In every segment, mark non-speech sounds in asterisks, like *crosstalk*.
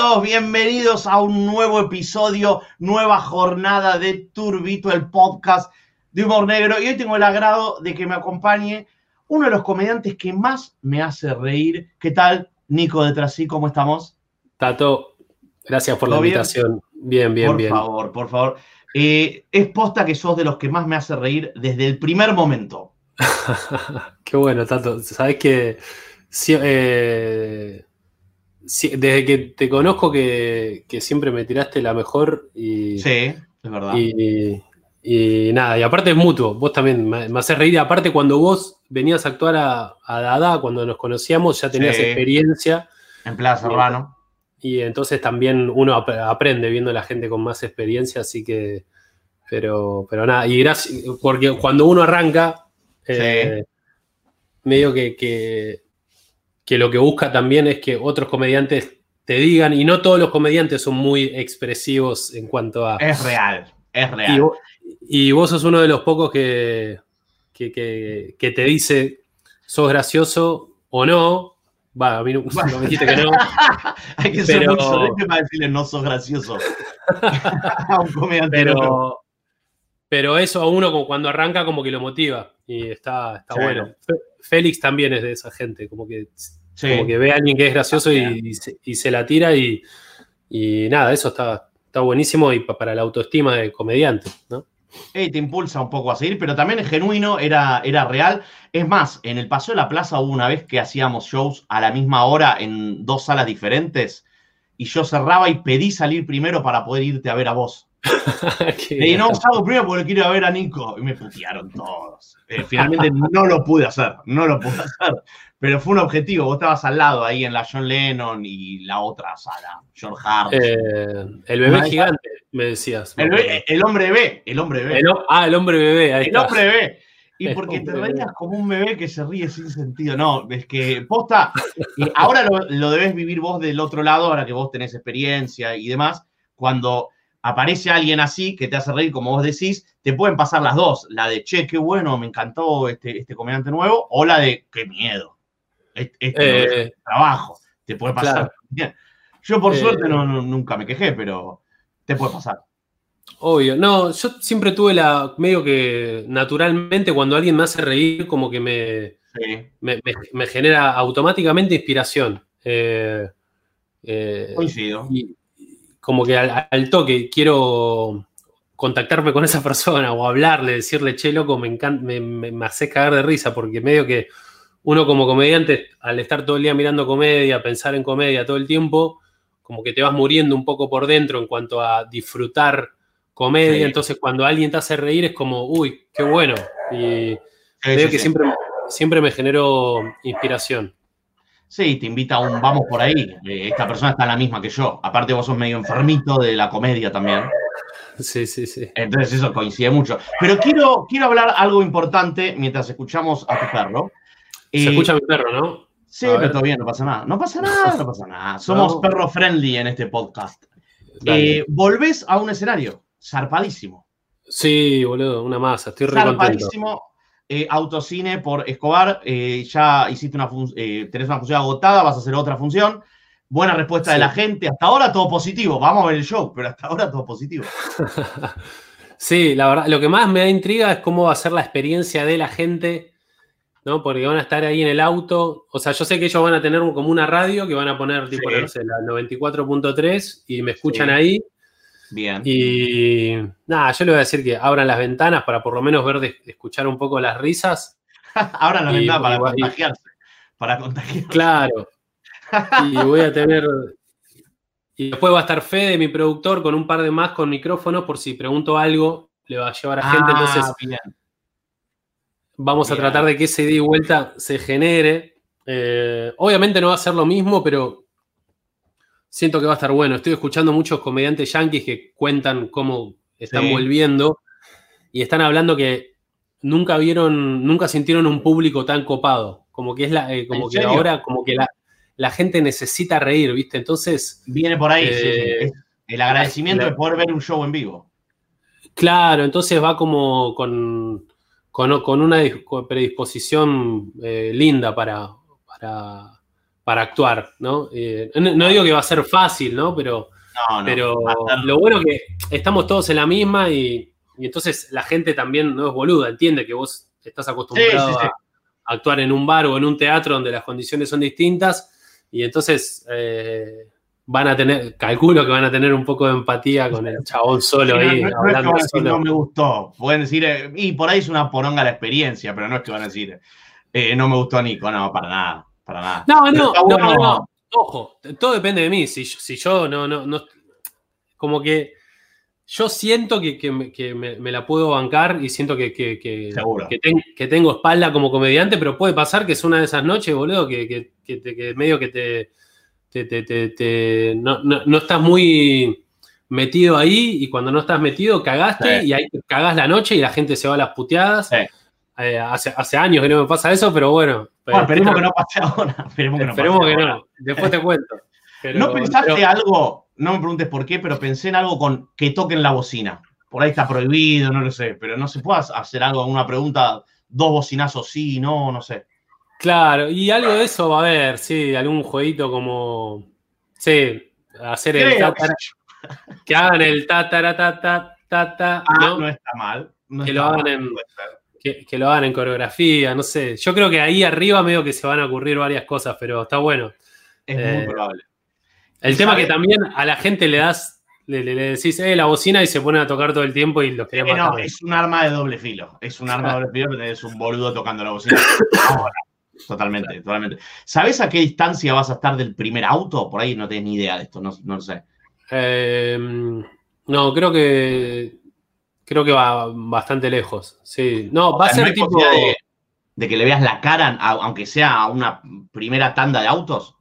Bienvenidos, bienvenidos a un nuevo episodio, nueva jornada de Turbito, el podcast de humor negro. Y hoy tengo el agrado de que me acompañe uno de los comediantes que más me hace reír. ¿Qué tal, Nico de Trasí? ¿Cómo estamos? Tato, gracias por la invitación. Bien, bien, bien. Por favor, por favor. Eh, es posta que sos de los que más me hace reír desde el primer momento. *laughs* Qué bueno, Tato. Sabes que eh, desde que te conozco que, siempre me tiraste la mejor y. Sí, es verdad. Y, nada, y aparte es mutuo, vos también me, me haces reír. Aparte, cuando vos venías a actuar a, Dada, cuando nos conocíamos, ya tenías experiencia. En Plaza Urbano. Y entonces también uno aprende viendo a la gente con más experiencia, así que. Pero, pero nada, y gracias, porque cuando uno arranca, eh, medio que, que que lo que busca también es que otros comediantes te digan, y no todos los comediantes son muy expresivos en cuanto a... Es real, es real. Y vos, sos uno de los pocos que, que, te dice, sos gracioso o no. Va, a mí no, me dijiste que no. *laughs* Hay que ser muy para decirle no sos gracioso *laughs* a un comediante. Pero, pero eso a uno como cuando arranca como que lo motiva y está, está bueno. Félix también es de esa gente, como que como que ve a alguien que es gracioso y, se, la tira y, nada, eso está, está buenísimo y para la autoestima de comediante, ¿no? te impulsa un poco a seguir, pero también es genuino, era, era real. Es más, en el Paseo de la Plaza hubo una vez que hacíamos shows a la misma hora en dos salas diferentes y yo cerraba y pedí salir primero para poder irte a ver a vos. *laughs* y no, salgo primero porque quiero ir a ver a Nico. Y me putearon todos. Eh, finalmente no lo pude hacer, no lo pude hacer. Pero fue un objetivo, vos estabas al lado ahí en la John Lennon y la otra sala, George Hart. Eh, el bebé gigante, me decías. El, hombre bebé, el hombre bebé. ah, el hombre bebé, ahí El hombre bebé. Y *laughs* porque te reías como un bebé que se ríe sin sentido. No, es que posta, ahora lo, lo, debes vivir vos del otro lado, ahora que vos tenés experiencia y demás. Cuando aparece alguien así que te hace reír, como vos decís, te pueden pasar las dos. La de, che, qué bueno, me encantó este, este comediante nuevo, o la de, qué miedo este eh, trabajo, te puede pasar. Yo por eh, suerte no, nunca me quejé, pero te puede pasar. Obvio, no, yo siempre tuve la, medio que naturalmente cuando alguien me hace reír, como que me, me, genera automáticamente inspiración. Eh, Coincido. Y como que al, toque quiero contactarme con esa *laughs* persona o hablarle, decirle, che, loco, me, encanta, me, me hace cagar de risa, porque medio que uno como comediante, al estar todo el día mirando comedia, pensar en comedia todo el tiempo, como que te vas muriendo un poco por dentro en cuanto a disfrutar comedia. Entonces, cuando alguien te hace reír, es como, uy, qué bueno. Y veo que siempre, siempre me generó inspiración. Sí, te invita a un vamos por ahí. Eh, esta persona está la misma que yo. Aparte, vos sos medio enfermito de la comedia también. Sí, sí, sí. Entonces, eso coincide mucho. Pero quiero, quiero hablar algo importante mientras escuchamos a tu perro. Se escucha mi perro, ¿no? Sí, pero todavía no pasa nada. No pasa nada, no pasa nada. Somos perro friendly en este podcast. Eh, volvés a un escenario, zarpadísimo. Sí, boludo, una masa, estoy re Zarpadísimo. Eh, autocine por Escobar, eh, ya hiciste una tenés una función agotada, vas a hacer otra función. Buena respuesta de la gente. Hasta ahora todo positivo. Vamos a ver el show, pero hasta ahora todo positivo. *laughs* sí, la verdad, lo que más me da intriga es cómo va a ser la experiencia de la gente ¿no? Porque van a estar ahí en el auto. O sea, yo sé que ellos van a tener como una radio que van a poner, tipo, no sé, la 94.3 y me escuchan ahí. Bien. Y nada, yo le voy a decir que abran las ventanas para por lo menos ver, escuchar un poco las risas. *laughs* abran las ventanas para contagiarse. Para contagiarse. Claro. *laughs* y voy a tener. Y después va a estar Fede, mi productor, con un par de más con micrófonos, por si pregunto algo, le va a llevar a gente. Ah, entonces, Vamos a tratar de que ese ida y vuelta se genere. Eh, obviamente no va a ser lo mismo, pero siento que va a estar bueno. Estoy escuchando muchos comediantes yanquis que cuentan cómo están volviendo y están hablando que nunca vieron, nunca sintieron un público tan copado. Como que es la, eh, como que ahora, como que la, gente necesita reír, ¿viste? Entonces. Viene por ahí, eh, El agradecimiento de poder ver un show en vivo. Claro, entonces va como con con, una predisposición eh, linda para, para, para actuar, ¿no? Eh, no digo que va a ser fácil, ¿no? Pero, pero lo bueno que estamos todos en la misma y, entonces la gente también no es boluda, entiende que vos estás acostumbrado a actuar en un bar o en un teatro donde las condiciones son distintas y entonces eh, van a tener, calculo que van a tener un poco de empatía con el chabón solo ahí. No, hablando no, me gustó, pueden decir, eh, y por ahí es una poronga la experiencia, pero no es que van a decir, no me gustó Nico, no, para nada. No, no, no, no, Ojo, todo depende de mí. Si, si yo no, no, no. Como que yo siento que, me, la puedo bancar y siento que, que, que, tengo espalda como comediante, pero puede pasar que es una de esas noches, boludo, que, medio que te, no, estás muy metido ahí y cuando no estás metido cagaste y ahí cagás la noche y la gente se va a las puteadas. Eh, hace, hace, años que no me pasa eso, pero bueno. Esperemos *laughs* que no pase ahora. Esperemos que no. Después te cuento. ¿No pensaste algo? No me preguntes por qué, pero pensé en algo con que toquen la bocina. Por ahí está prohibido, no lo sé, pero no se puede hacer algo, una pregunta, dos bocinazos sí, no, no sé. Claro, y algo de eso va a haber, sí, algún jueguito como. Sí, hacer el. que hagan el ta ta ta ta ta Ah, ¿no? no está mal. que lo hagan en que, lo hagan en coreografía, no sé. Yo creo que ahí arriba medio que se van a ocurrir varias cosas, pero está bueno. Es muy eh, probable. El tema que también a la gente le das, le, decís, eh, la bocina y se ponen a tocar todo el tiempo y los quería No, es un arma de doble filo. Es un arma de doble filo, pero tenés un boludo tocando la bocina. *laughs* totalmente, totalmente. ¿Sabes a qué distancia vas a estar del primer auto? Por ahí no tenés ni idea de esto, no, no lo sé. Eh, no, creo que Creo que va bastante lejos. Sí. No, va a ser tipo. De, que le veas la cara, aunque sea una primera tanda de autos?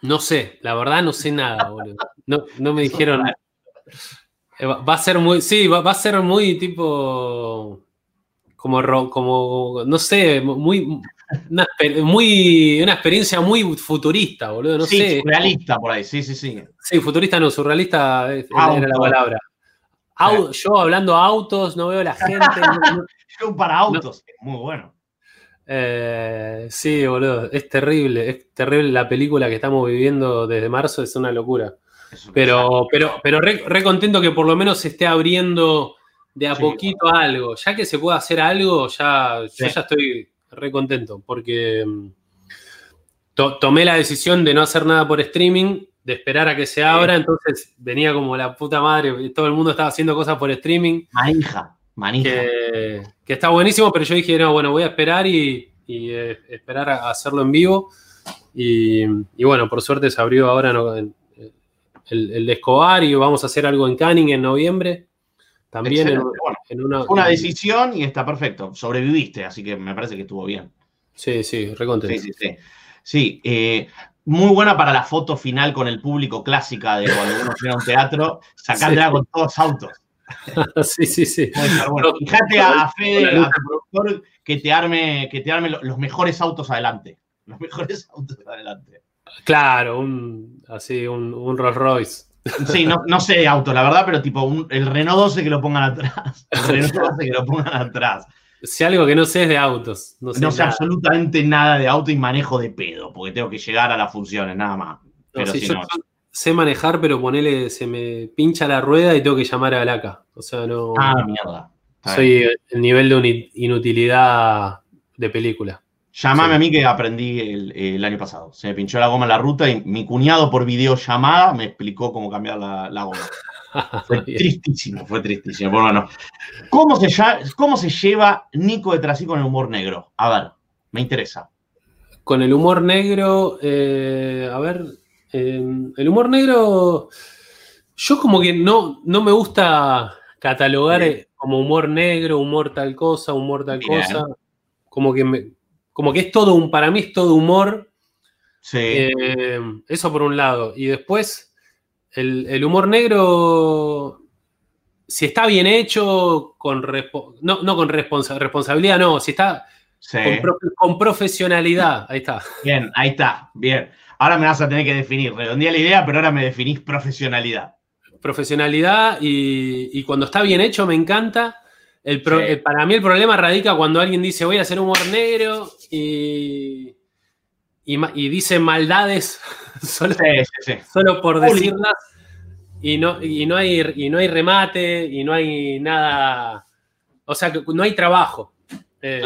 No sé, la verdad no sé nada, boludo. No, me dijeron. Eh, va a ser muy. Sí, va, a ser muy tipo. Como, como no sé, muy una, muy, una experiencia muy futurista, boludo. No sí, surrealista por ahí, sí, sí, sí. Sí, futurista no, surrealista era la palabra yo hablando autos, no veo la *laughs* gente. yo para autos, muy bueno. Eh, sí, boludo, es terrible, es terrible la película que estamos viviendo desde marzo, es una locura. pero, pero, pero re, contento que por lo menos se esté abriendo de a poquito algo. Ya que se pueda hacer algo, ya, yo ya estoy re contento, porque mm, tomé la decisión de no hacer nada por streaming de esperar a que se abra, entonces venía como la puta madre, todo el mundo estaba haciendo cosas por streaming. Manija, manija. Que, está buenísimo, pero yo dije, no, bueno, voy a esperar y, eh, esperar a hacerlo en vivo. Y, bueno, por suerte se abrió ahora el, el, Escobar y vamos a hacer algo en Canning en noviembre. También en, una, una decisión y está perfecto. Sobreviviste, así que me parece que estuvo bien. Sí, sí, recontento. Sí, sí, sí. Sí, eh, muy buena para la foto final con el público clásica de cuando uno llega a un teatro, sacarla con todos autos. *laughs* sí, sí, sí. fíjate a, Fede, a productor, que te arme, que te arme los mejores autos adelante. Los mejores *laughs* autos adelante. Claro, un, así, un, Rolls Royce. Sí, no, no, sé de autos, la verdad, pero tipo el Renault 12 que lo pongan atrás. El *laughs* Renault 12 que lo pongan atrás. Si algo que no sé es de autos. No sé, absolutamente nada de auto y manejo de pedo, porque tengo que llegar a las funciones, nada más. Pero yo sé manejar, pero ponele, se me pincha la rueda y tengo que llamar a Laca. O sea, no. Ah, mierda. soy el nivel de inutilidad de película. Llámame a mí que aprendí el, año pasado. Se me pinchó la goma en la ruta y mi cuñado por videollamada me explicó cómo cambiar la goma. *laughs* Fue tristísimo, fue tristísimo. Bueno, ¿Cómo se, ¿Cómo se lleva Nico de Trasí con el humor negro? A ver, me interesa. Con el humor negro, eh, a ver, em, el humor negro, yo como que no, no me gusta catalogar como humor negro, humor tal cosa, humor tal cosa. Como que, como que es todo un, para mí es todo humor. Sí. Em, eso por un lado. Y después, el, humor negro, si está bien hecho, con no, no con responsabilidad, no, si está con, profesionalidad, ahí está. Bien, ahí está, bien. Ahora me vas a tener que definir, redondea la idea, pero ahora me definís profesionalidad. Profesionalidad y, cuando está bien hecho me encanta. El para mí el problema radica cuando alguien dice voy a hacer humor negro y, y, dice maldades *laughs* *laughs* solo, solo por decirlas y no, y, no hay, y no hay remate y no hay nada, o sea, que no hay trabajo. Eh,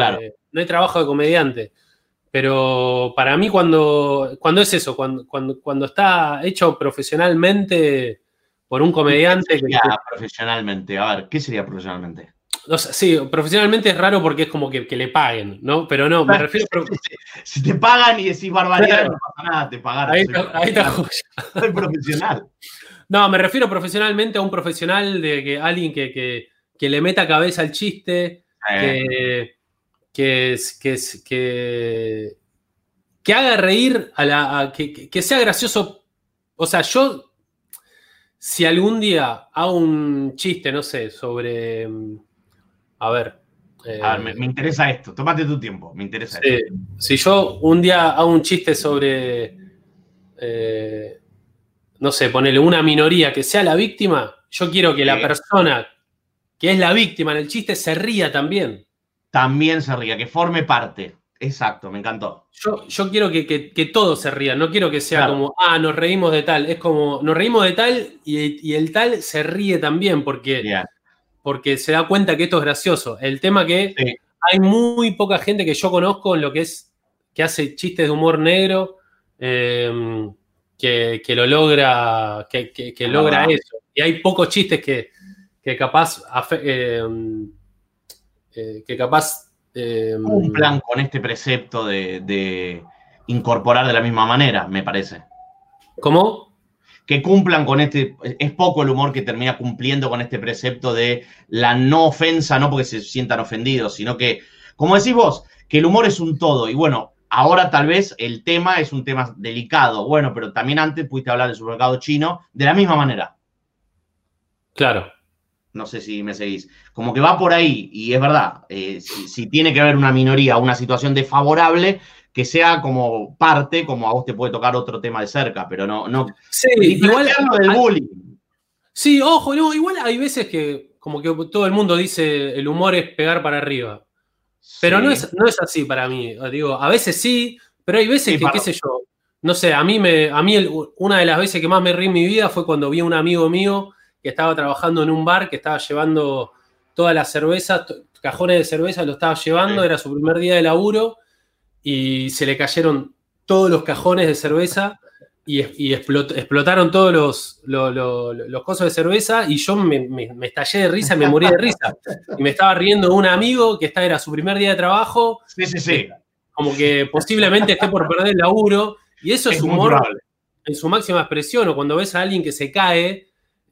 no hay trabajo de comediante. Pero para mí cuando, cuando es eso, cuando, cuando, cuando está hecho profesionalmente por un comediante... ¿Qué sería profesionalmente? A ver, ¿qué sería profesionalmente? Sí, profesionalmente es raro porque es como que, le paguen, ¿no? Pero no, me refiero. Si te pagan y decís barbaridad, no pasa nada, te pagaron. Ahí está, soy, profesional. No, me refiero profesionalmente a un profesional de que alguien que, le meta cabeza al chiste, que, que, que, que, haga reír, a la, que, sea gracioso. O sea, yo, si algún día hago un chiste, no sé, sobre a ver. me, interesa esto. Tómate tu tiempo. Me interesa esto. Si yo un día hago un chiste sobre. Eh, no sé, ponerle una minoría que sea la víctima, yo quiero que la persona que es la víctima en el chiste se ría también. También se ría, que forme parte. Exacto, me encantó. Yo, yo quiero que, que, todos se rían, no quiero que sea como, ah, nos reímos de tal. Es como, nos reímos de tal y, el tal se ríe también, porque porque se da cuenta que esto es gracioso. El tema que hay muy poca gente que yo conozco en lo que es que hace chistes de humor negro, em, que, lo logra, que, logra eso. Y hay pocos chistes que, capaz em, eh, que capaz em, un plan con este precepto de, de incorporar de la misma manera, me parece. ¿Cómo? Que cumplan con este, es poco el humor que termina cumpliendo con este precepto de la no ofensa, no porque se sientan ofendidos, sino que, como decís vos, que el humor es un todo. Y bueno, ahora tal vez el tema es un tema delicado, bueno, pero también antes pudiste hablar del supermercado chino de la misma manera. Claro. No sé si me seguís. Como que va por ahí, y es verdad, eh, si, tiene que haber una minoría, una situación desfavorable, que sea como parte, como a vos te puede tocar otro tema de cerca, pero no. no sí, igual. del bullying. Sí, ojo, no, igual hay veces que como que todo el mundo dice el humor es pegar para arriba. Pero no, es, no es así para mí. Digo, a veces sí, pero hay veces que, qué sé yo, no sé, a mí, me, a mí una de las veces que más me reí en mi vida fue cuando vi a un amigo mío que estaba trabajando en un bar, que estaba llevando todas las cervezas, cajones de cerveza, lo estaba llevando, era su primer día de laburo, y se le cayeron todos los cajones de cerveza y, explotaron todos los, los, cosas de cerveza y yo me, estallé de risa, me morí de risa. Y me estaba riendo un amigo que esta era su primer día de trabajo. Sí, sí, sí. Como que posiblemente esté por perder el laburo. Y eso es, humor en su máxima expresión. O cuando ves a alguien que se cae,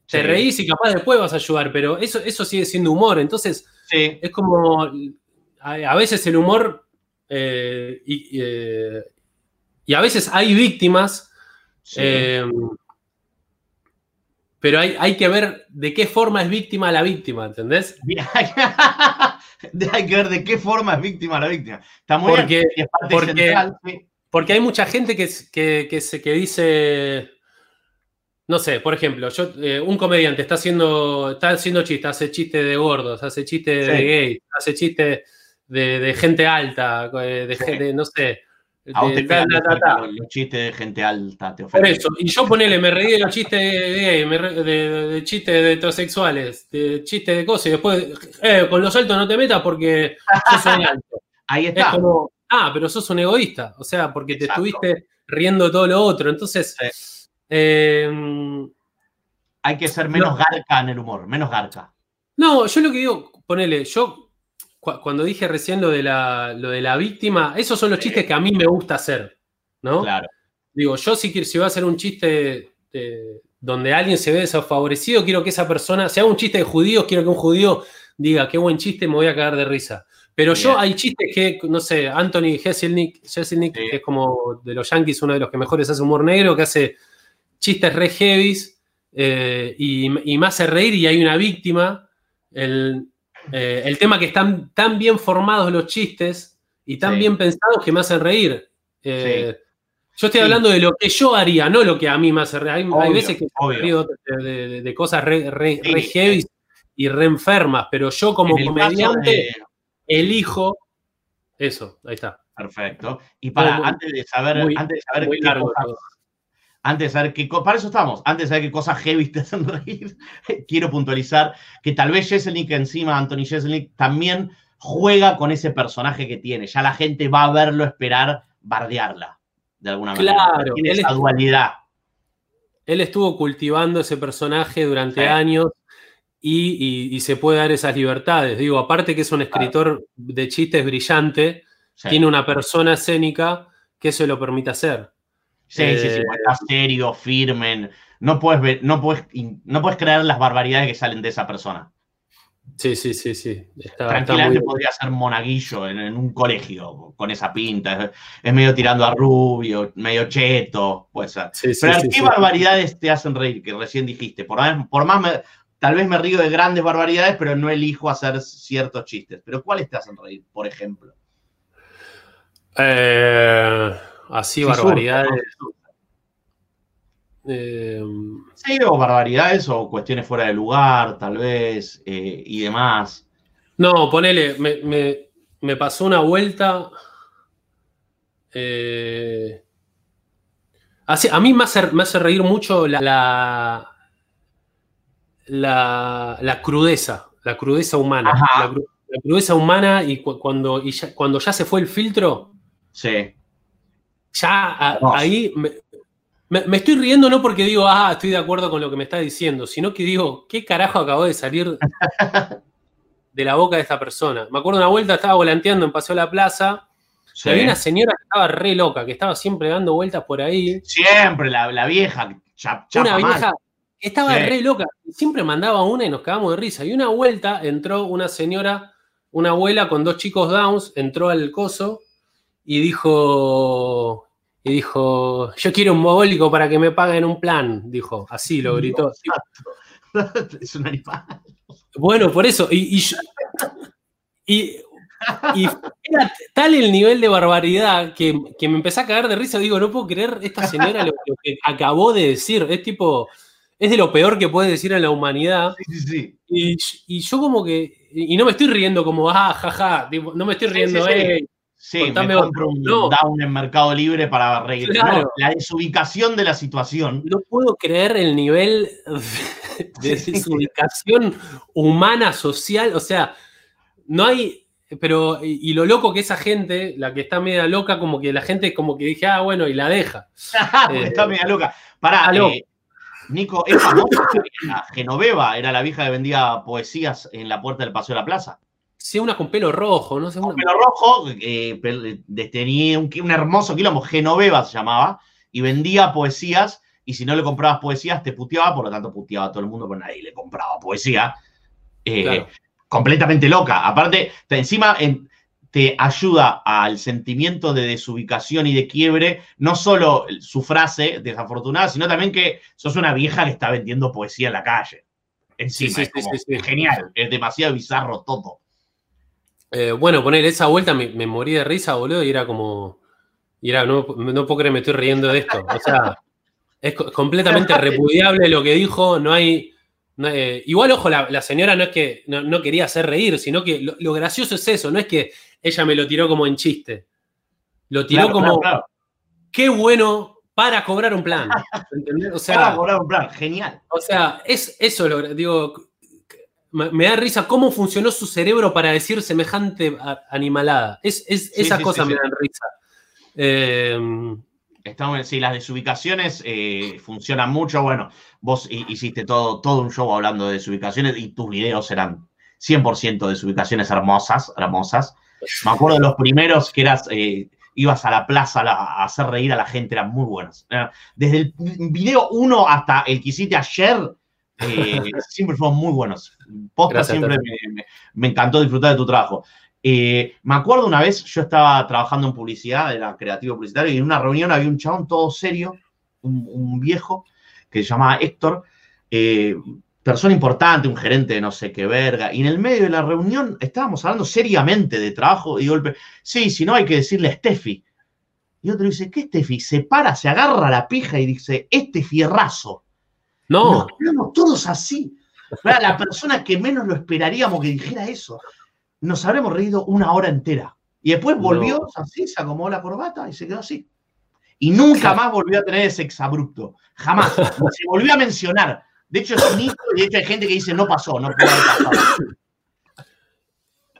te reís y capaz después vas a ayudar, pero eso, eso sigue siendo humor. Entonces, es como. a veces el humor eh, eh, y, a veces hay víctimas, eh, pero hay, hay, que ver de qué forma es víctima la víctima, ¿entendés? *laughs* hay que ver de qué forma es víctima la víctima. Está muy porque, porque, hay mucha gente que, que, que, dice, no sé, por ejemplo, yo, un comediante está haciendo, está haciendo chistes, hace chistes de gordos, hace chistes de gays, hace chistes de, gente alta, de, gente, no sé. los chistes de gente alta te Por eso, y yo ponele, me reí de los chistes de, de, chistes de heterosexuales, de chistes de cosas, y después, eh, con los altos no te metas porque yo soy alto. *laughs* Ahí está. Es como, ah, pero sos un egoísta, o sea, porque te estuviste riendo de todo lo otro. Entonces, em, hay que ser menos garca en el humor, menos garca. No, yo lo que digo, ponele, yo cuando dije recién lo de, la, lo de la víctima, esos son los chistes que a mí me gusta hacer, ¿no? Claro. Digo, yo si, si voy a hacer un chiste donde alguien se ve desfavorecido, quiero que esa persona, si hago un chiste de judíos, quiero que un judío diga, qué buen chiste, me voy a cagar de risa. Pero yo hay chistes que, no sé, Anthony Jeselnik, que es como de los Yankees, uno de los que mejores hace humor negro, que hace chistes re heavies eh, y, y, me hace reír y hay una víctima. El, eh, el tema que están tan bien formados los chistes y tan bien pensados que me hacen reír. Eh, yo estoy hablando de lo que yo haría, no lo que a mí me hace reír. Hay, veces que me río de, cosas re, heavy y re enfermas, pero yo como comediante elijo eso, ahí está. Perfecto. Y para, antes de saber, antes de saber qué antes de saber qué para eso estamos, antes de saber qué cosas heavy te hacen reír, *laughs* quiero puntualizar que tal vez Jeselnik encima, Anthony Jeselnik, también juega con ese personaje que tiene. Ya la gente va a verlo esperar bardearla, de alguna manera. Claro. Tiene esa dualidad. Él estuvo cultivando ese personaje durante años y, se puede dar esas libertades. Digo, aparte que es un escritor de chistes brillante, tiene una persona escénica que se lo permite hacer. Sí, sí, sí, está eh, serio, firmen. No puedes, ver, no, puedes, no puedes creer las barbaridades que salen de esa persona. Sí, sí, sí, sí. Tranquilamente podría ser monaguillo en, un colegio con esa pinta. Es, medio tirando a rubio, medio cheto, puede ser. Pero ¿qué barbaridades te hacen reír? Que recién dijiste. Por más, por más tal vez me río de grandes barbaridades, pero no elijo hacer ciertos chistes. Pero ¿cuáles te hacen reír, por ejemplo? Eh, así, barbaridades. Eh, sí, o barbaridades o cuestiones fuera de lugar, tal vez, eh, y demás. No, ponele, me, pasó una vuelta. Eh, a mí me hace, reír mucho la, la, crudeza, la crudeza humana. La, crudeza humana y cuando, ya, cuando ya se fue el filtro. Sí. Ya ahí me, estoy riendo no porque digo, ah, estoy de acuerdo con lo que me está diciendo, sino que digo, ¿qué carajo acabó de salir *laughs* de la boca de esta persona? Me acuerdo una vuelta, estaba volanteando en Paseo la Plaza, y había una señora que estaba re loca, que estaba siempre dando vueltas por ahí. Siempre, la, vieja, Una vieja estaba re loca, siempre mandaba una y nos quedamos de risa. Y una vuelta entró una señora, una abuela con dos chicos Downs, entró al coso y dijo, y dijo, yo quiero un mogólico para que me paguen un plan, dijo, así lo gritó. *laughs* es un animal. Bueno, por eso, y, y, era tal el nivel de barbaridad que, me empecé a cagar de risa, digo, no puedo creer esta señora lo, que acabó de decir, es tipo, es de lo peor que puede decir a la humanidad. Sí, sí, Y, y, yo como que, y no me estoy riendo como, ah, jaja, no me estoy riendo, eh, Sí, me compro un down en Mercado Libre para reír. la desubicación de la situación. No puedo creer el nivel *laughs* de desubicación humana, social. O sea, no hay. Pero, y, lo loco que esa gente, la que está media loca, como que la gente como que dije, ah, bueno, y la deja. *laughs* está eh, media loca. Pará, eh, Nico, es famosa Genoveva, era la vieja que vendía poesías en la puerta del Paseo de la Plaza. Sí, una con pelo rojo, no sé. Con pelo rojo, eh, tenía un, hermoso quilombo, Genoveva se llamaba, y vendía poesías, y si no le comprabas poesías te puteaba, por lo tanto puteaba a todo el mundo, pero nadie le compraba poesía. Eh, completamente loca. Aparte, encima te ayuda al sentimiento de desubicación y de quiebre, no solo su frase desafortunada, sino también que sos una vieja que está vendiendo poesía en la calle. Encima, es genial, es demasiado bizarro todo. Eh, bueno, poner esa vuelta me, morí de risa, boludo, y era como. Y era, no, no puedo creer, me estoy riendo de esto. O sea, es completamente *laughs* repudiable lo que dijo, no hay. Eh, igual, ojo, la, señora no es que no, quería hacer reír, sino que lo, gracioso es eso, no es que ella me lo tiró como en chiste. Lo tiró como. Qué bueno para cobrar un plan. O sea, para cobrar un plan, genial. O sea, es eso, lo, digo, me da risa cómo funcionó su cerebro para decir semejante animalada. Es, esas cosas me dan risa. Eh, sí, las desubicaciones eh, funcionan mucho. Bueno, vos hiciste todo, todo un show hablando de desubicaciones y tus videos eran 100% desubicaciones hermosas, hermosas. Me acuerdo de los primeros que eras, eh, ibas a la plaza a, hacer reír a la gente, eran muy buenos. Desde el video 1 hasta el que hiciste ayer, eh, siempre fueron muy buenos. Posta siempre me, encantó disfrutar de tu trabajo. Eh, me acuerdo una vez, yo estaba trabajando en publicidad, era creativo publicitario, y en una reunión había un chabón todo serio, un, viejo, que se llamaba Héctor, eh, persona importante, un gerente de no sé qué verga, y en el medio de la reunión estábamos hablando seriamente de trabajo, y golpe, sí, si no hay que decirle a Steffi. Y otro dice, ¿qué Steffi? Se para, se agarra la pija y dice, este fierrazo. No. Nos todos así. la persona que menos lo esperaríamos que dijera eso. Nos habremos reído una hora entera. Y después volvió así, se acomodó la corbata y se quedó así. Y nunca más volvió a tener ese exabrupto. Jamás. *laughs* se volvió a mencionar. De hecho, es un hito y de hecho hay gente que dice no pasó, no pudo haber pasado. *coughs*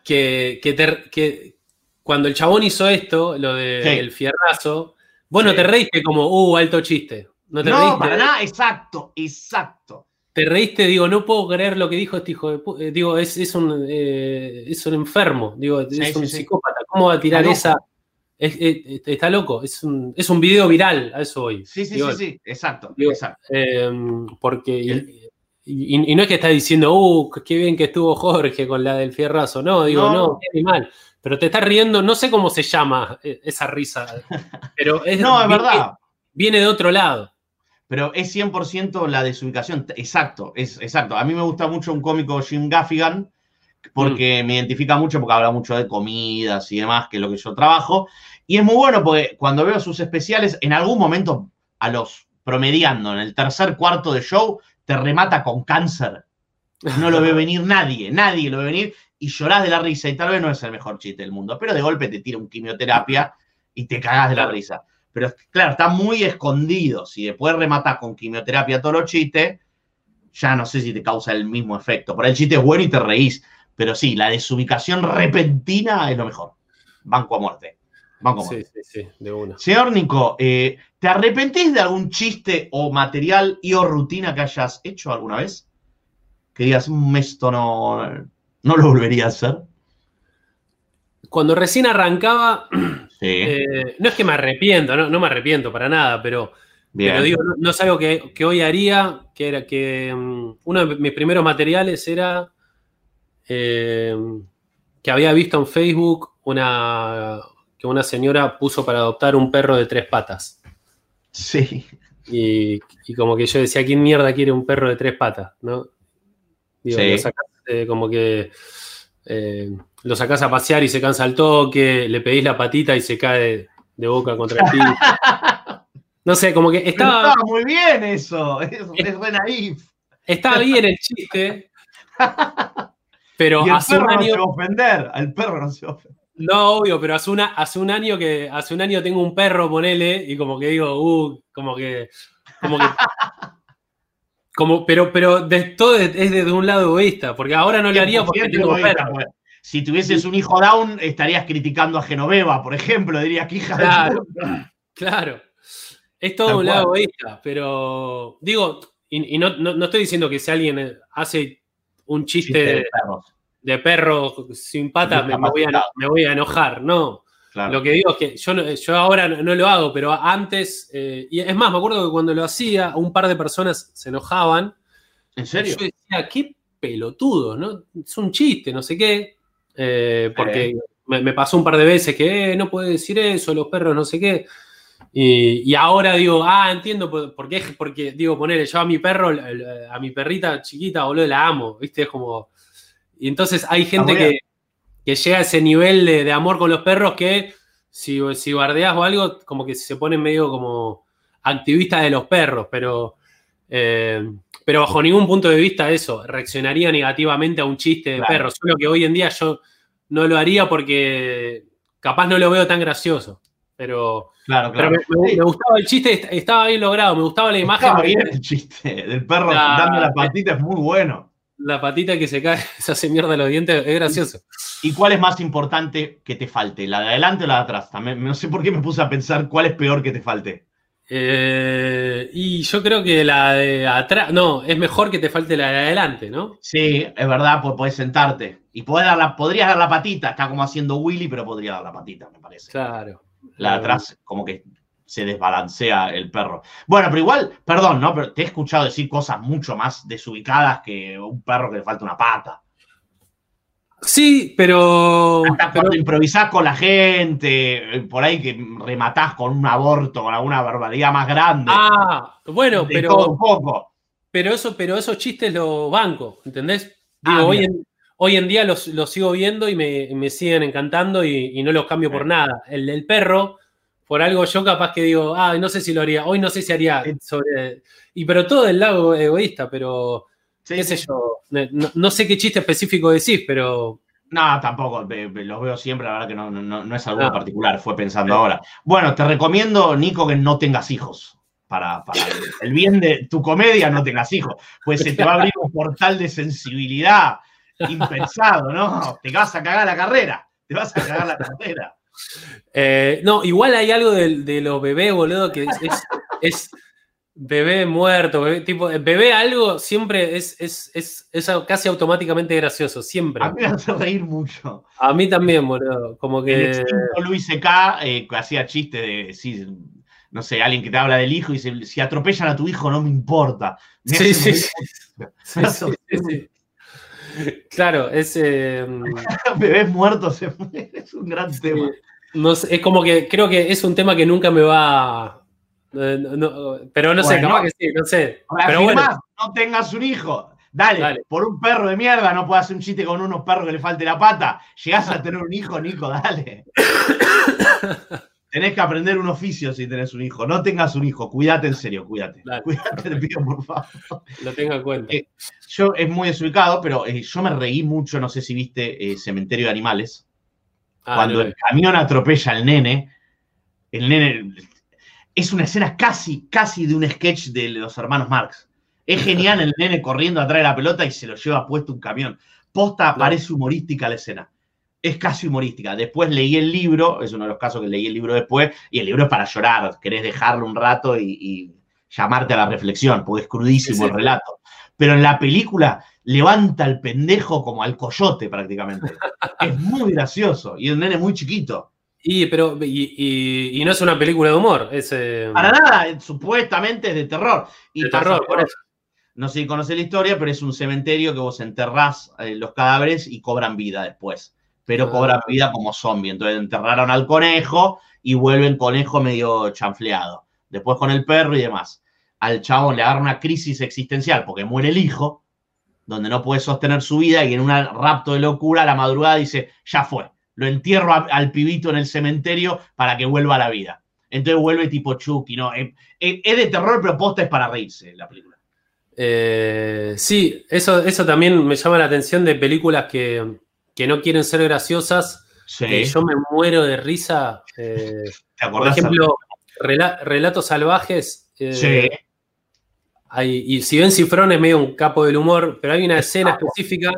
Que, que, cuando el chabón hizo esto, lo del fierrazo, bueno, te reíste como, uh, alto chiste. No, te no para nada, exacto, exacto. Te reíste, digo, no puedo creer lo que dijo este hijo de eh, Digo, es, es, un, eh, es un enfermo, digo, es un psicópata. ¿Cómo va a tirar esa? está loco, es un, es un video viral, a eso hoy. Sí, sí, sí, sí, exacto. exacto. Em, porque, y, no es que está diciendo, uh, qué bien que estuvo Jorge con la del fierrazo, no, digo, no, no qué mal. Pero te está riendo, no sé cómo se llama eh, esa risa, *laughs* pero es, no, es verdad. Viene de otro lado pero es 100% la desubicación. Exacto, es exacto. A mí me gusta mucho un cómico Jim Gaffigan porque mm. me identifica mucho porque habla mucho de comidas y demás, que es lo que yo trabajo. Y es muy bueno porque cuando veo sus especiales, en algún momento a los promediando en el tercer cuarto de show, te remata con cáncer. No lo ve *laughs* venir nadie, nadie lo ve venir y llorás de la risa y tal vez no es el mejor chiste del mundo, pero de golpe te tira un quimioterapia y te cagas de la risa. Pero claro, está muy escondido. Si después rematas con quimioterapia todos los chistes, ya no sé si te causa el mismo efecto. Por el chiste es bueno y te reís. Pero sí, la desubicación repentina es lo mejor. Banco a muerte. Banco a muerte. Sí, sí, sí, de una. Señor Nico, eh, ¿te arrepentís de algún chiste o material y o rutina que hayas hecho alguna vez? Que digas, mm, esto no, no lo volvería a hacer. Cuando recién arrancaba, *clears throat* eh, no es que me arrepiento, no, me arrepiento para nada, pero, digo, no, es algo que, hoy haría, que era que mm, uno de mis primeros materiales era eh, que había visto en Facebook una que una señora puso para adoptar un perro de tres patas. Sí. Y, como que yo decía, ¿quién mierda quiere un perro de tres patas? ¿No? Digo, sí. como que eh, lo sacás a pasear y se cansa el toque, le pedís la patita y se cae de boca contra el piso. *laughs* No sé, como que estaba. Estaba muy bien eso, es, re naif. Estaba bien el chiste. Pero *laughs* y el hace perro un año. No se va a ofender, al perro no se va a ofender. No, obvio, pero hace, una, hace un año que hace un año tengo un perro, ponele, y como que digo, uh, como que. Como que *laughs* como, pero, pero de, todo es desde un lado egoísta, porque ahora no le haría porque tengo perro. Pues. Si tuvieses un hijo down, estarías criticando a Genoveva, por ejemplo, dirías que hija claro, Claro. Es todo un lado egoísta, pero digo, y, no, estoy diciendo que si alguien hace un chiste, de, perro. sin patas, me, voy a, enojar, no. Lo que digo es que yo, yo ahora no, lo hago, pero antes, eh, y es más, me acuerdo que cuando lo hacía, un par de personas se enojaban. ¿En serio? Yo decía, qué pelotudo, ¿no? Es un chiste, no sé qué. Eh, porque me, pasó un par de veces que eh, no puede decir eso, los perros, no sé qué. Y, ahora digo, ah, entiendo por, qué, porque digo, ponerle yo a mi perro, a mi perrita chiquita, boludo, la amo, ¿viste? Es como. Y entonces hay gente que, que, llega a ese nivel de, amor con los perros que si, si bardeas o algo, como que se ponen medio como activistas de los perros, pero. Eh, pero bajo ningún punto de vista eso, reaccionaría negativamente a un chiste de perro. Solo que hoy en día yo no lo haría porque capaz no lo veo tan gracioso. Pero, claro, claro. me, gustaba el chiste, estaba bien logrado, me gustaba la imagen. Estaba bien el chiste del perro dando la patita, es muy bueno. La patita que se cae, *laughs* se hace mierda los dientes, es gracioso. ¿Y cuál es más importante que te falte? ¿La de adelante o la de atrás? También, no sé por qué me puse a pensar cuál es peor que te falte. Eh, y yo creo que la de atrás, no, es mejor que te falte la de adelante, ¿no? Sí, es verdad, pues podés sentarte. Y podés dar la, podrías dar la patita, está como haciendo Willy, pero podría dar la patita, me parece. Claro. La de atrás, como que se desbalancea el perro. Bueno, pero igual, perdón, ¿no? Pero te he escuchado decir cosas mucho más desubicadas que un perro que le falta una pata. Sí, pero. cuando improvisás con la gente, eh, por ahí que rematás con un aborto, con alguna barbaridad más grande. Ah, bueno, pero. Un poco. Pero, eso, pero esos chistes los banco, ¿entendés? Ah, hoy, en, hoy, en, día los, sigo viendo y me, siguen encantando y, no los cambio por nada. El del perro, por algo yo capaz que digo, ah, no sé si lo haría, hoy no sé si haría sobre. Y pero todo del lado egoísta, pero qué sé yo, no, sé qué chiste específico decís, pero No, tampoco, los veo siempre, la verdad que no, no, es algo particular, fue pensando ahora. Bueno, te recomiendo, Nico, que no tengas hijos. Para, para el bien de tu comedia, no tengas hijos. Pues se te va a abrir un portal de sensibilidad impensado, ¿no? Te vas a cagar la carrera. Te vas a cagar la carrera. Eh, no, igual hay algo de, los bebés, boludo, que es Bebé muerto, bebé, tipo, bebé algo siempre es, es, casi automáticamente gracioso, siempre. A mí me hace reír mucho. A mí también, boludo. Como que. El Luis C.K. Eh, hacía chiste de, sí, no sé, alguien que te habla del hijo y dice, si atropellan a tu hijo no me importa. sí, *laughs* *laughs* sí, sí, Claro, es... *laughs* Em, Bebés muertos es un gran tema. No es como que creo que es un tema que nunca me va pero no sé, capaz que sí, no sé. Pero bueno. no tengas un hijo. Dale, por un perro de mierda no puedes hacer un chiste con unos perros que le falte la pata. Llegás a tener un hijo, Nico, dale. *coughs* tenés que aprender un oficio si tenés un hijo. No tengas un hijo, cuídate en serio, cuídate. Cuídate, te pido, por favor. Lo tengo en cuenta. Eh, yo es muy desubicado, pero eh, yo me reí mucho, no sé si viste eh, Cementerio de Animales. Ah, cuando el camión atropella al nene, el nene es una escena casi, casi de un sketch de los hermanos Marx. Es genial el nene corriendo atrás de la pelota y se lo lleva puesto un camión. Posta parece humorística la escena. Es casi humorística. Después leí el libro, es uno de los casos que leí el libro después, y el libro es para llorar. Querés dejarlo un rato y, llamarte a la reflexión, porque es crudísimo el relato. Pero en la película levanta el pendejo como al coyote prácticamente. *laughs* es muy gracioso y el nene muy chiquito. Y, pero, y, no es una película de humor. Es, eh, Para nada, supuestamente es de terror. Y de terror, por eso. No sé si conoces la historia, pero es un cementerio que vos enterrás eh, los cadáveres y cobran vida después. Pero ah. cobran vida como zombie. Entonces enterraron al conejo y vuelve el conejo medio chanfleado. Después con el perro y demás. Al chabón le agarra una crisis existencial porque muere el hijo, donde no puede sostener su vida y en un rapto de locura a la madrugada dice, ya fue lo entierro al pibito en el cementerio para que vuelva a la vida. Entonces vuelve tipo Chucky, ¿no? Es, de terror, pero posta es para reírse la película. Eh, sí, eso, eso también me llama la atención de películas que, no quieren ser graciosas. Sí. yo me muero de risa. Eh, por ejemplo, Relatos Salvajes. Eh, sí. y si ven Cifrón es medio un capo del humor, pero hay una escena específica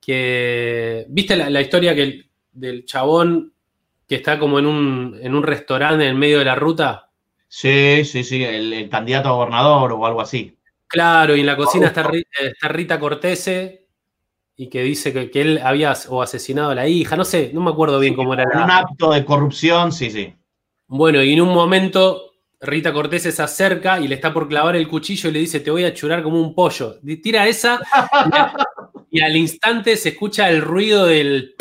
que. ¿Viste la, la historia que del chabón que está como en un, en un restaurante en medio de la ruta? Sí, sí, sí, el, candidato a gobernador o algo así. Claro, y en la cocina está, está Rita Cortese y que dice que, él había o asesinado a la hija, no sé, no me acuerdo bien cómo era. Un acto de corrupción, sí, sí. Bueno, y en un momento Rita Cortese se acerca y le está por clavar el cuchillo y le dice, te voy a churar como un pollo. Tira esa y al instante se escucha el ruido del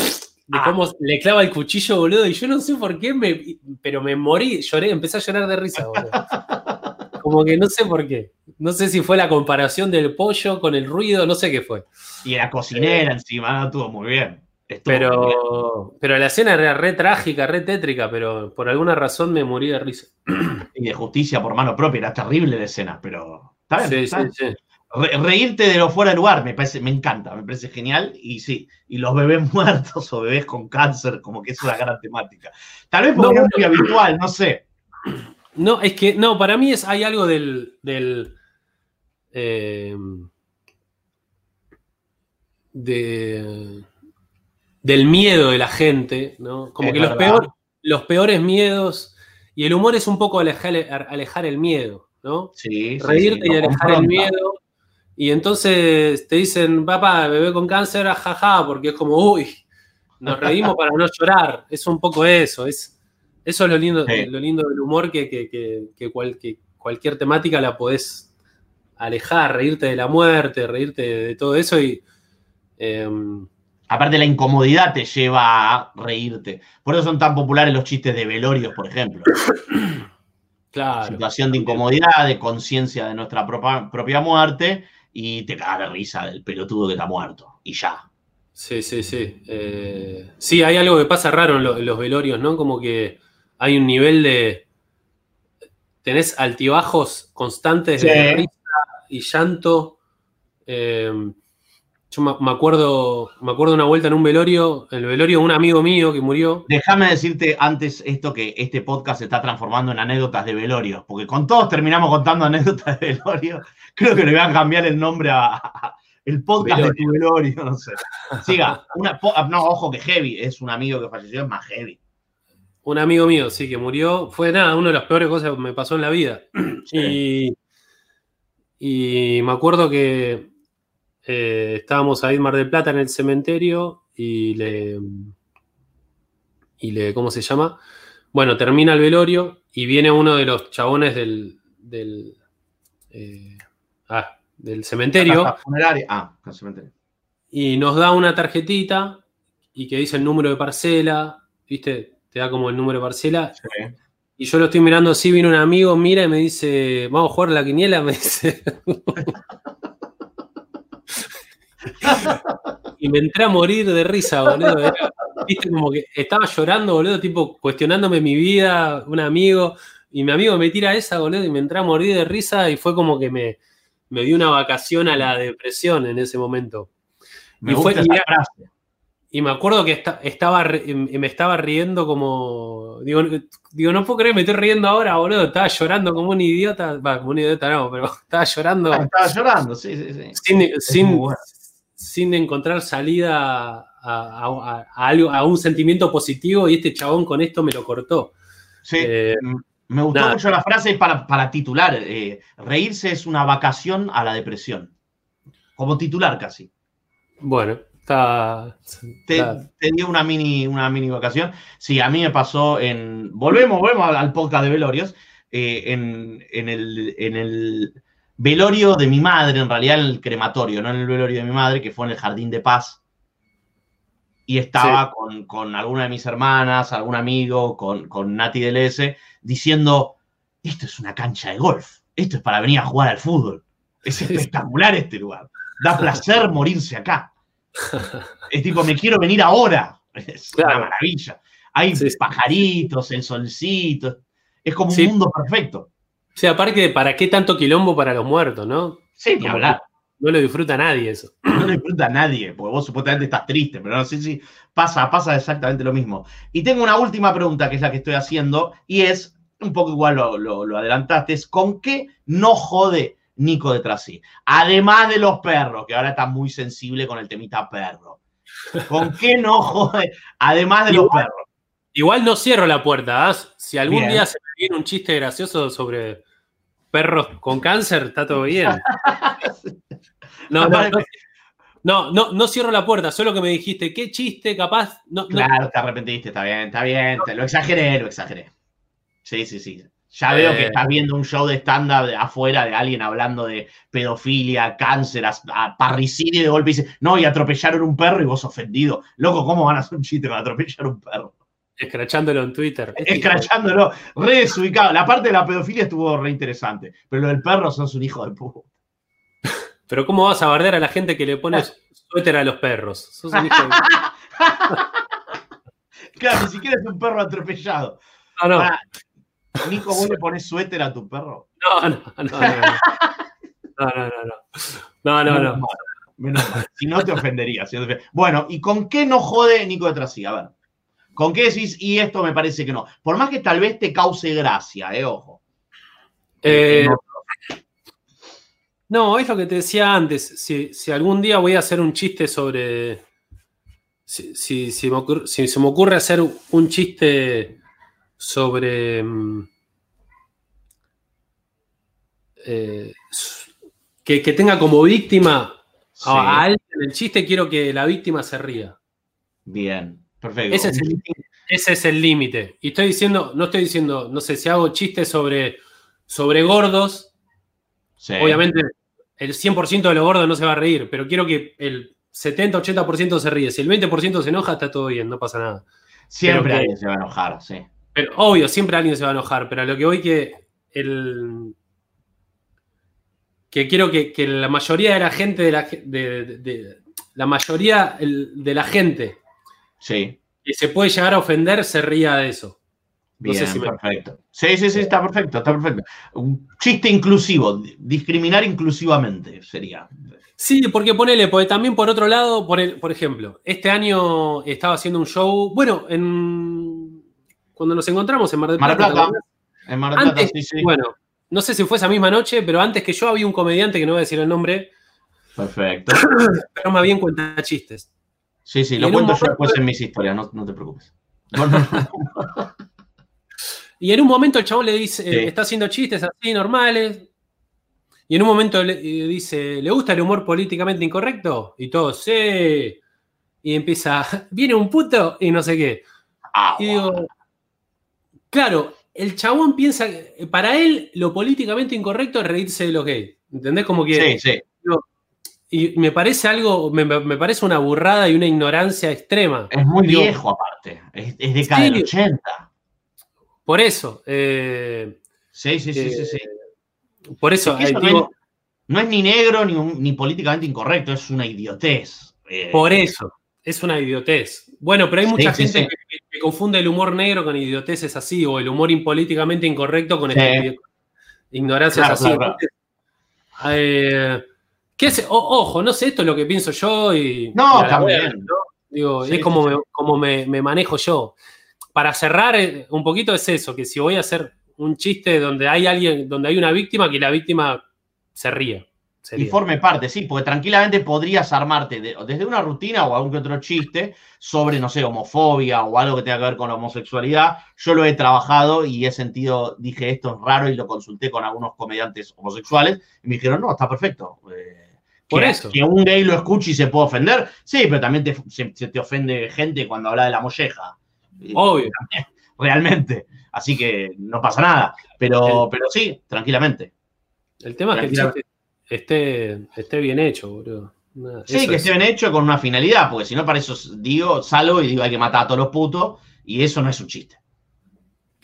de ah. cómo le clava el cuchillo, boludo, y yo no sé por qué, me, pero me morí, lloré, empecé a llorar de risa, boludo. *laughs* Como que no sé por qué. No sé si fue la comparación del pollo con el ruido, no sé qué fue. Y la cocinera encima, estuvo muy bien. pero, pero la escena era re trágica, re tétrica, pero por alguna razón me morí de risa. Y de justicia por mano propia, era terrible la escena, pero. Está bien, sí, sí, sí reírte de lo fuera de lugar, me parece, me encanta, me parece genial. Y sí, y los bebés *laughs* muertos o bebés con cáncer, como que es una gran temática. Tal vez porque no, es muy habitual, no sé. No, es que, no, para mí es, hay algo del. del eh, del miedo de la gente, ¿no? Como que los, los peores miedos. Y el humor es un poco alejar, alejar el miedo, ¿no? Sí. Reírte y alejar el miedo y entonces te dicen, papá, bebé con cáncer, jaja, porque es como, uy, nos reímos para no llorar. Es un poco eso. Es, eso es lo lindo, lo lindo del humor, que, que, cualquier temática la podés alejar, reírte de la muerte, reírte de, todo eso y... Em, Aparte la incomodidad te lleva a reírte. Por eso son tan populares los chistes de velorios, por ejemplo. Claro. Situación de incomodidad, de conciencia de nuestra propia muerte y te caga de risa del pelotudo que está muerto. Y ya. Sí, sí, sí. Eh, sí, hay algo que pasa raro en, los velorios, ¿no? Como que hay un nivel de. Tenés altibajos constantes de risa y llanto. Eh, Yo me acuerdo, me acuerdo una vuelta en un velorio, el velorio de un amigo mío que murió. Déjame decirte antes esto que este podcast se está transformando en anécdotas de velorio, porque con todos terminamos contando anécdotas de velorio. *laughs* Creo que le voy a cambiar el nombre a, el podcast de tu velorio, no sé. Siga, no, ojo que heavy, es un amigo que falleció, es más heavy. Un amigo mío, sí, que murió. Fue nada, una de las peores cosas que me pasó en la vida. *clears throat* Y, y me acuerdo que eh, estábamos ahí en Mar del Plata en el cementerio y le, y le, ¿cómo se llama? Bueno, termina el velorio y viene uno de los chabones del, del, eh, ah, del cementerio. Ah, cementerio. Y nos da una tarjetita y que dice el número de parcela, ¿viste? Te da como el número de parcela. Y yo lo estoy mirando así, viene un amigo, mira y me dice, vamos a jugar la quiniela, *laughs* me dice. *laughs* y me entré a morir de risa, boludo. viste, como que estaba llorando, boludo, tipo cuestionándome mi vida, un amigo, y mi amigo me tira esa, boludo, y me entré a morir de risa y fue como que me, me dio una vacación a la depresión en ese momento. Me y, fue, y, me acuerdo que estaba, me estaba riendo como. Digo, digo, no puedo creer, me estoy riendo ahora, boludo. Estaba llorando como un idiota. Va, como un idiota no, pero *laughs* estaba llorando. Ah, estaba llorando, sí, sí, sí. Sin, sin encontrar salida a, algo, a un sentimiento positivo y este chabón con esto me lo cortó. Sí, eh, me gustó mucho la frase para, para titular. Eh, reírse es una vacación a la depresión. Como titular casi. Bueno, está... Te, dio una mini, una mini vacación. Sí, a mí me pasó en... Volvemos, volvemos al podcast de Velorios. Eh, en, en, el, en el velorio de mi madre, en realidad en el crematorio, no en el velorio de mi madre, que fue en el Jardín de Paz. Y estaba con, alguna de mis hermanas, algún amigo, con, con Nati del S, diciendo, esto es una cancha de golf, esto es para venir a jugar al fútbol. Es espectacular este lugar. Da placer *laughs* morirse acá. Es tipo, me quiero venir ahora. *laughs* Es una maravilla. Hay pajaritos, el solcito. Es como un mundo perfecto. O sea, aparte, ¿para qué tanto quilombo para los muertos, no? Sí, ni hablar. No lo disfruta nadie eso. No lo disfruta nadie, porque vos supuestamente estás triste, pero no sé si pasa, pasa exactamente lo mismo. Y tengo una última pregunta, que es la que estoy haciendo, y es, un poco igual lo, adelantaste, es ¿con qué no jode Nico detrás sí? Además de los perros, que ahora está muy sensible con el temita perro. ¿Con qué no jode? Además de los perros. Igual no cierro la puerta. ¿ah? Si algún día se me viene un chiste gracioso sobre perros con cáncer, está todo bien. *laughs* No, no, no, no, cierro la puerta, solo que me dijiste, ¿qué chiste capaz? No, claro, te arrepentiste, está bien, está bien. lo exageré, lo exageré. Sí, sí, sí. Ya veo que eh. estás viendo un show de stand-up afuera de alguien hablando de pedofilia, cáncer, a, parricidio y de golpe dice, no, y atropellaron un perro y vos ofendido. Loco, ¿cómo van a hacer un chiste con atropellar un perro? Escrachándolo en Twitter. *laughs* Escrachándolo, re desubicado. La parte de la pedofilia estuvo re interesante, pero lo del perro sos un hijo de puta. *laughs* Pero ¿cómo vas a bardear a la gente que le pone *laughs* suéter a los perros? Sos un hijo de... claro, ni siquiera es un perro atropellado. No, no. Nico, ¿vos le pones suéter a tu perro? No, no, no. No, no, no. No, no, no. no. Menos mal. Si no te ofendería. Bueno, ¿y con qué no jode Nico de Trasí? A ver. ¿Con qué decís? Y esto me parece que no. Por más que tal vez te cause gracia, eh, ojo. Eh, no, es lo que te decía antes. Si, algún día voy a hacer un chiste sobre. Si, se me ocurre hacer un chiste sobre. Mm, eh, que, tenga como víctima a alguien el chiste, quiero que la víctima se ría. Bien. Perfecto. Ese es el límite. Y estoy diciendo, no estoy diciendo, no sé, si hago chistes sobre, sobre gordos, obviamente el 100% de los gordos no se va a reír, pero quiero que el 70-80% se ríe. Si el 20% se enoja, está todo bien, no pasa nada. Siempre alguien se va a enojar, sí. Pero, obvio, siempre alguien se va a enojar, pero a lo que voy que el, que quiero que, la mayoría de la gente de la, de, la mayoría de la gente Sí. Y se puede llegar a ofender, se ría de eso. Bien, perfecto. Sí, sí, sí, está perfecto, está perfecto. Un chiste inclusivo, discriminar inclusivamente sería. Sí, porque ponele, porque también por otro lado, por, por ejemplo, este año estaba haciendo un show, bueno, en, cuando nos encontramos en Mar del Plata. En Mar del Plata, sí, sí. Bueno, no sé si fue esa misma noche, pero antes que yo había un comediante que no voy a decir el nombre. Perfecto. *coughs* Pero más bien cuenta chistes. Sí, sí, lo cuento yo después en mis historias, no, no te preocupes. *laughs* Y en un momento el chabón le dice, está haciendo chistes así normales. Y en un momento le dice, ¿le gusta el humor políticamente incorrecto? Y todo, sí. Y empieza, *laughs* viene un puto y no sé qué. Ah, y digo, claro, el chabón piensa, para él lo políticamente incorrecto es reírse de los gays. ¿Entendés? Como que... Sí, sí. Y me parece algo, me, parece una burrada y una ignorancia extrema. Es muy viejo aparte, es, de cada 80. Por eso. Eh, sí, sí, sí, sí, sí. Eh, por eso, no, es, ni negro ni, políticamente incorrecto, es una idiotez. Eh. por eso, es una idiotez. Bueno, pero hay mucha gente Que, confunde el humor negro con idioteces así, o el humor impolíticamente incorrecto con ignorancias así. Ojo, no sé, esto es lo que pienso yo y. No, también. Digo, es como, como me, manejo yo para cerrar eh, un poquito es eso, que si voy a hacer un chiste donde hay alguien, donde hay una víctima, que la víctima se ríe. Y forme parte, sí, porque tranquilamente podrías armarte desde una rutina o algún que otro chiste sobre, no sé, homofobia o algo que tenga que ver con homosexualidad. Yo lo he trabajado y he sentido, dije esto es raro y lo consulté con algunos comediantes homosexuales y me dijeron, no, está perfecto. Eh, Por eso. Que un gay lo escuche y se puede ofender, sí, pero también te, se, te ofende gente cuando habla de la molleja. Obvio. *laughs* Realmente. Así que no pasa nada. Pero, pero sí, tranquilamente. El tema es que esté, esté bien hecho, boludo. sí, que esté bien hecho con una finalidad, porque si no, para eso digo, salgo y digo hay que matar a todos los putos, y eso no es un chiste.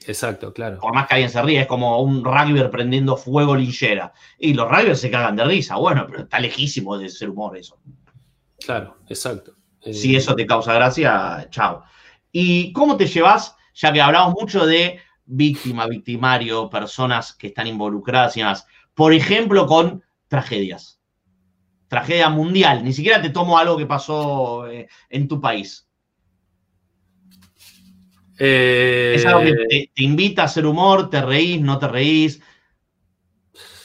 Exacto, claro. Por más que alguien se ríe, es como un rugby prendiendo fuego linchera. Y los rugbyers se cagan de risa, bueno, pero está lejísimo de ser humor eso. Claro, exacto. Si eso te causa gracia, chao. ¿Y cómo te llevas, ya que hablamos mucho de víctima, victimario, personas que están involucradas y demás, por ejemplo, con tragedias? Tragedia mundial, ni siquiera te tomo algo que pasó eh, en tu país. Eh, es algo que te, invita a hacer humor, te reís, no te reís.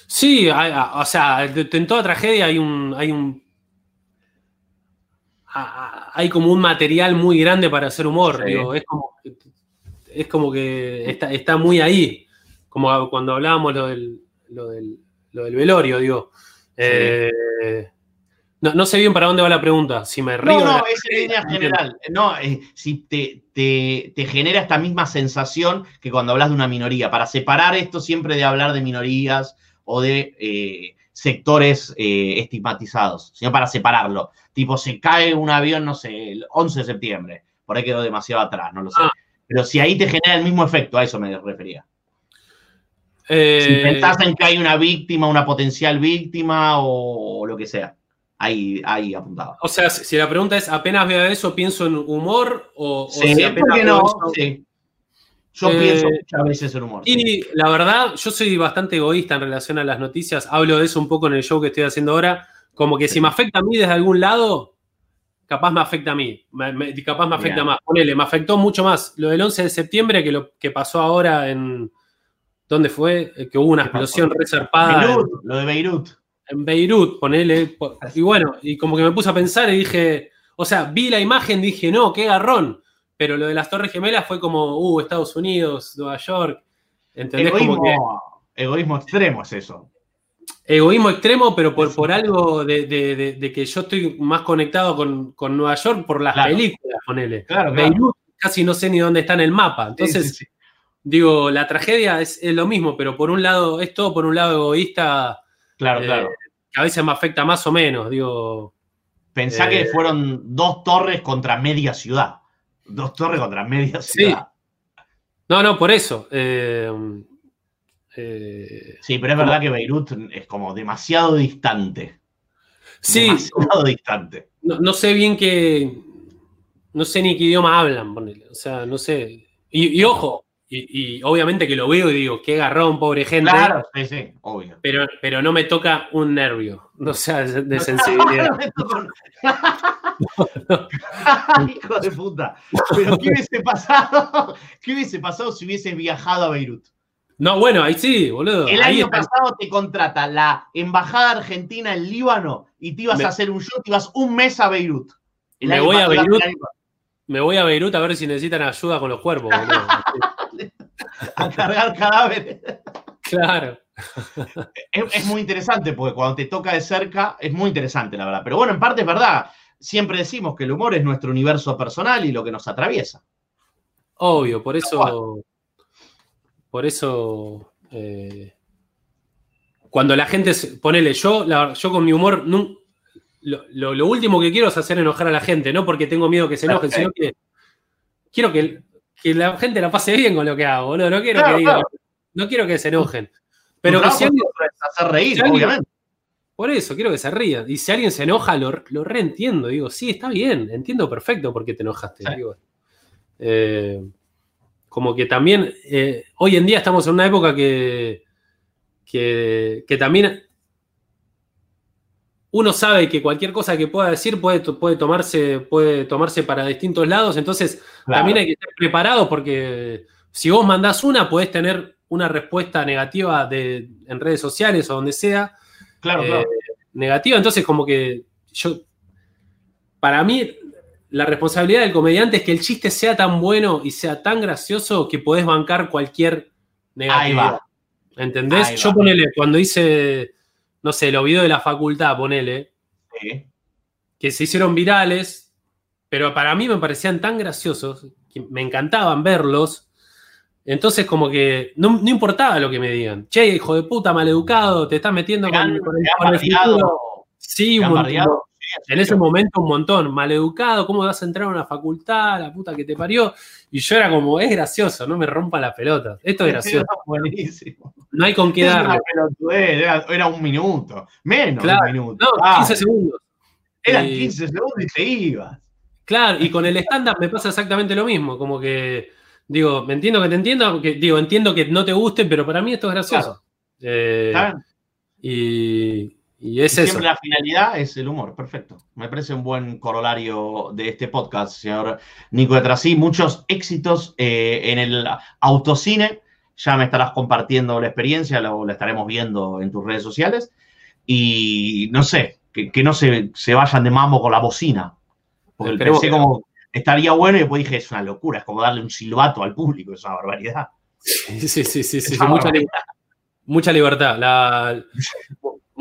Sí, o sea, en toda tragedia hay un, hay un hay como un material muy grande para hacer humor. es, como, que está, muy ahí. Como cuando hablábamos lo del, lo del, velorio, digo. Eh, no, sé bien para dónde va la pregunta. Si me río. No, no, es en línea *laughs* general. No, eh, si te, te, genera esta misma sensación que cuando hablas de una minoría. Para separar esto siempre de hablar de minorías o de eh, sectores estigmatizados, sino para separarlo. Tipo, se cae un avión, no sé, el 11 de septiembre. Por ahí quedó demasiado atrás, no lo sé. Ah. Pero si ahí te genera el mismo efecto, a eso me refería. Eh, si pensás en que hay una víctima, una potencial víctima o, lo que sea. Ahí, ahí apuntado. O sea, si la pregunta es, ¿apenas veo eso, pienso en humor? O, sí, si apenas no? sí. Yo eh, pienso muchas veces en humor. Y la verdad, yo soy bastante egoísta en relación a las noticias. Hablo de eso un poco en el show que estoy haciendo ahora. Como que si me afecta a mí desde algún lado, capaz me afecta a mí. capaz me afecta más. Ponele, me afectó mucho más lo del 11 de septiembre que lo que pasó ahora en. ¿Dónde fue? Eh, que hubo una explosión resarpada. lo de Beirut. En Beirut, ponele. Y bueno, y como que me puse a pensar y dije. O sea, vi la imagen, dije, no, qué garrón. Pero lo de las Torres Gemelas fue como, uh, Estados Unidos, Nueva York. ¿Entendés? como que, egoísmo extremo es eso egoísmo extremo, pero por, por algo de, que yo estoy más conectado con, Nueva York por las películas, ponele. Claro, Beirut casi no sé ni dónde está en el mapa. Entonces, digo, la tragedia es, lo mismo, pero por un lado, es todo por un lado egoísta. Claro, eh, claro. Que a veces me afecta más o menos, digo. Pensá que eh, fueron dos torres contra media ciudad. Dos torres contra media ciudad. No, no, por eso. Eh, eh, sí, pero es verdad que Beirut es como demasiado distante. Sí. Demasiado distante. No, sé bien qué. No sé ni qué idioma hablan, ponele. O sea, no sé. Y, ojo, Y, obviamente que lo veo y digo, qué garrón, pobre gente. Claro, sí, sí, obvio. Pero, pero no me toca un nervio, *laughs* no sea de *laughs* sensibilidad. *laughs* Hijo de puta. Pero ¿qué hubiese pasado? ¿Qué hubiese pasado si hubieses viajado a Beirut? No, bueno, ahí sí, boludo. El año pasado te contrata la embajada argentina en Líbano y te ibas a hacer un show, te ibas un mes a Beirut. me voy a Beirut. Me voy a Beirut a ver si necesitan ayuda con los cuerpos, boludo. A cargar cadáveres. Claro. Es, muy interesante porque cuando te toca de cerca es muy interesante, la verdad. Pero bueno, en parte es verdad. Siempre decimos que el humor es nuestro universo personal y lo que nos atraviesa. Obvio, por eso. Por eso. Eh, cuando la gente. Ponele, yo, yo con mi humor. lo, último que quiero es hacer enojar a la gente, no porque tengo miedo que se enojen, sino que quiero que que la gente la pase bien con lo que hago, boludo. No quiero que digan, no quiero que se enojen. Pero que si alguien, hacer reír, obviamente. Por eso, quiero que se rían. Y si alguien se enoja, lo, reentiendo. Digo, sí, está bien, entiendo perfecto por qué te enojaste. Eh, como que también, eh, hoy en día estamos en una época que, que, que también uno sabe que cualquier cosa que pueda decir puede, puede, tomarse, puede tomarse para distintos lados, entonces también hay que estar preparado porque si vos mandás una, podés tener una respuesta negativa de, en redes sociales o donde sea. Claro, eh, Negativa, entonces como que yo, para mí, la responsabilidad del comediante es que el chiste sea tan bueno y sea tan gracioso que podés bancar cualquier negatividad. ¿Entendés? yo ponele, cuando hice no sé, los videos de la facultad, ponele, que se hicieron virales, pero para mí me parecían tan graciosos, que me encantaban verlos. Entonces, como que no, importaba lo que me digan. Che, hijo de puta, maleducado, te estás metiendo con, el, futuro. Sí, un en ese momento un montón. Maleducado, ¿cómo vas a entrar a una facultad? La puta que te parió. Y yo era como, es gracioso, no me rompa la pelota. Esto es *laughs* gracioso. Buenísimo. No hay con qué darle. Era, un minuto, menos de un minuto. No, 15 segundos. Eran 15 segundos y te ibas. Claro, y con el stand-up me pasa exactamente lo mismo. Como que, digo, me entiendo que te entiendo, que, digo, entiendo que no te guste, pero para mí esto es gracioso. Eh, y, y es Siempre la finalidad es el humor, perfecto. Me parece un buen corolario de este podcast, señor Nico de Trasí. Muchos éxitos eh, en el autocine. Ya me estarás compartiendo la experiencia, lo, la estaremos viendo en tus redes sociales. Y no sé, que, no se, vayan de mambo con la bocina. Porque pensé como estaría bueno y después dije, es una locura, es como darle un silbato al público, es una barbaridad. Sí, sí, sí, sí, sí mucha, libertad, mucha libertad. La,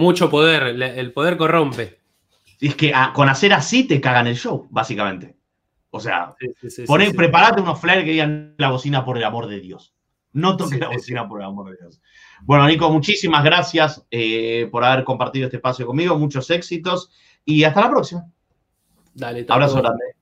mucho poder, el poder corrompe. es que ah, con hacer así te cagan el show, básicamente. O sea, preparate unos flyers que digan la bocina por el amor de Dios. No toque la bocina por el amor de Dios. Bueno, Nico, muchísimas gracias eh, por haber compartido este espacio conmigo. Muchos éxitos y hasta la próxima. Dale, Abrazo grande.